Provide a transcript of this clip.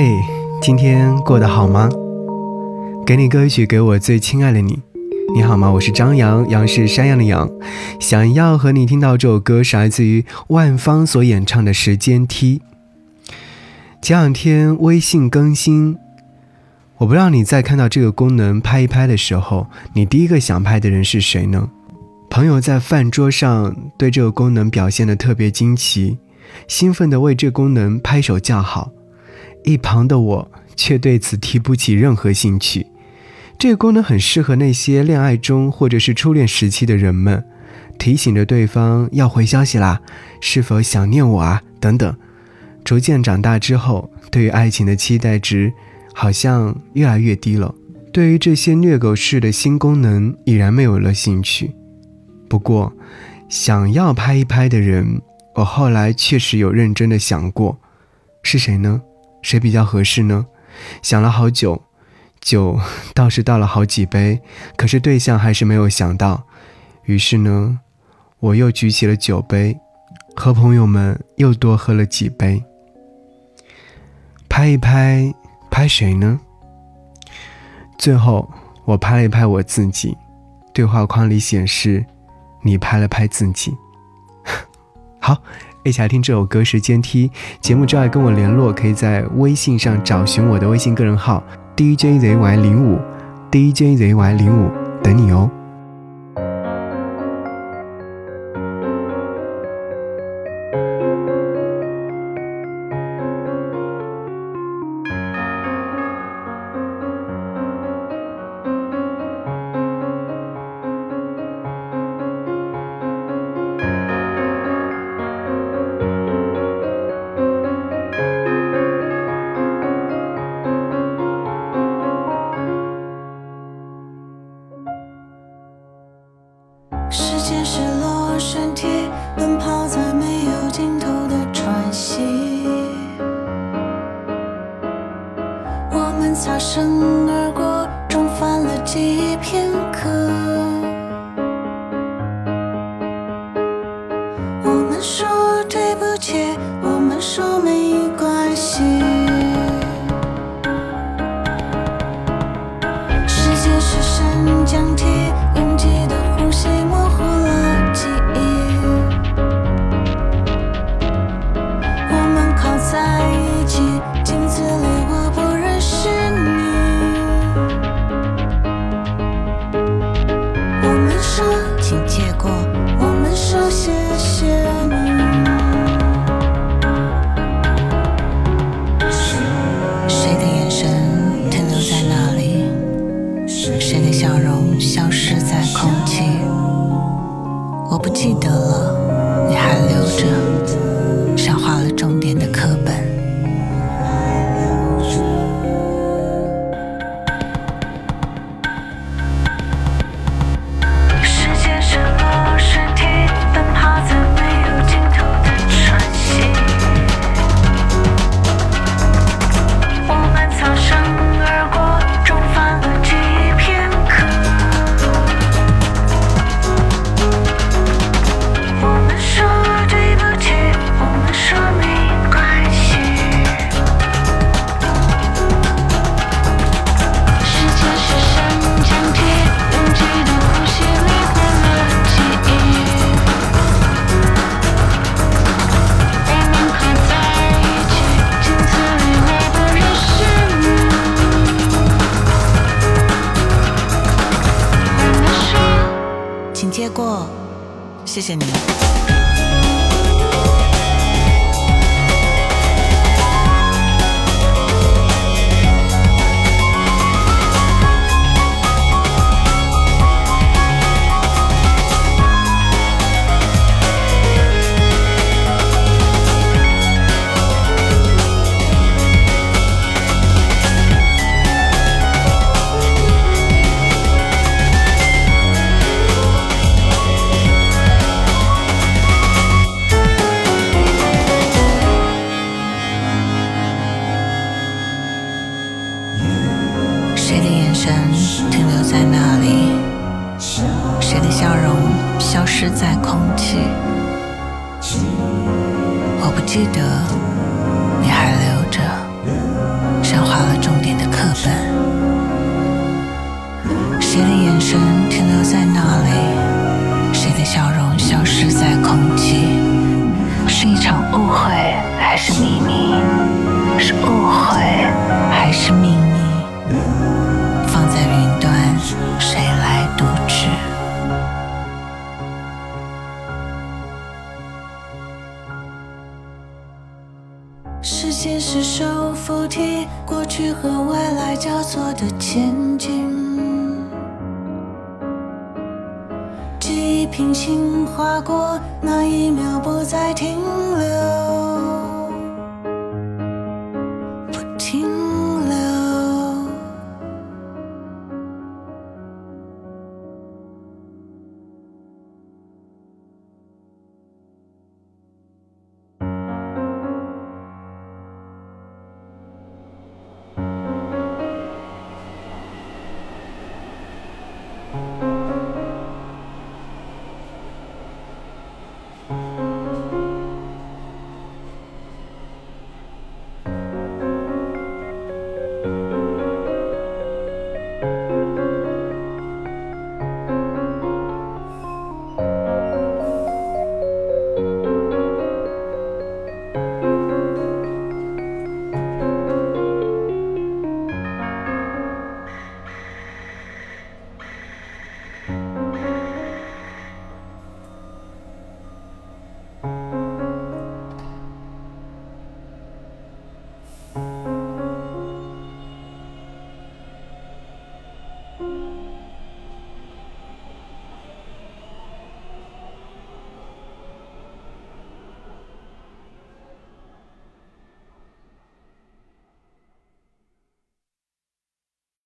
嘿，今天过得好吗？给你歌曲，给我最亲爱的你。你好吗？我是张扬，杨是山羊的羊。想要和你听到这首歌，是来自于万芳所演唱的《时间梯》。前两天微信更新，我不知道你在看到这个功能拍一拍的时候，你第一个想拍的人是谁呢？朋友在饭桌上对这个功能表现的特别惊奇，兴奋地为这功能拍手叫好。一旁的我却对此提不起任何兴趣。这个功能很适合那些恋爱中或者是初恋时期的人们，提醒着对方要回消息啦，是否想念我啊？等等。逐渐长大之后，对于爱情的期待值好像越来越低了。对于这些虐狗式的新功能，已然没有了兴趣。不过，想要拍一拍的人，我后来确实有认真的想过，是谁呢？谁比较合适呢？想了好久，酒 倒是倒了好几杯，可是对象还是没有想到。于是呢，我又举起了酒杯，和朋友们又多喝了几杯。拍一拍，拍谁呢？最后我拍了一拍我自己，对话框里显示你拍了拍自己。好。一起来听这首歌《时间梯》。节目之外跟我联络，可以在微信上找寻我的微信个人号 DJZY 零五 DJZY 零五，等你哦。擦身而过，重返了记忆片刻。我们说对不起，我们说没关空气。我不记得了。过，谢谢你。你的笑容消失在空气。我不记得你还留着，像画了重点的课本。谁的眼神停留在那里？谁的笑容消失在空气？是一场误会还是秘密？是误会还是秘密？去和未来交错的前进。记忆平行划过，那一秒不再停留。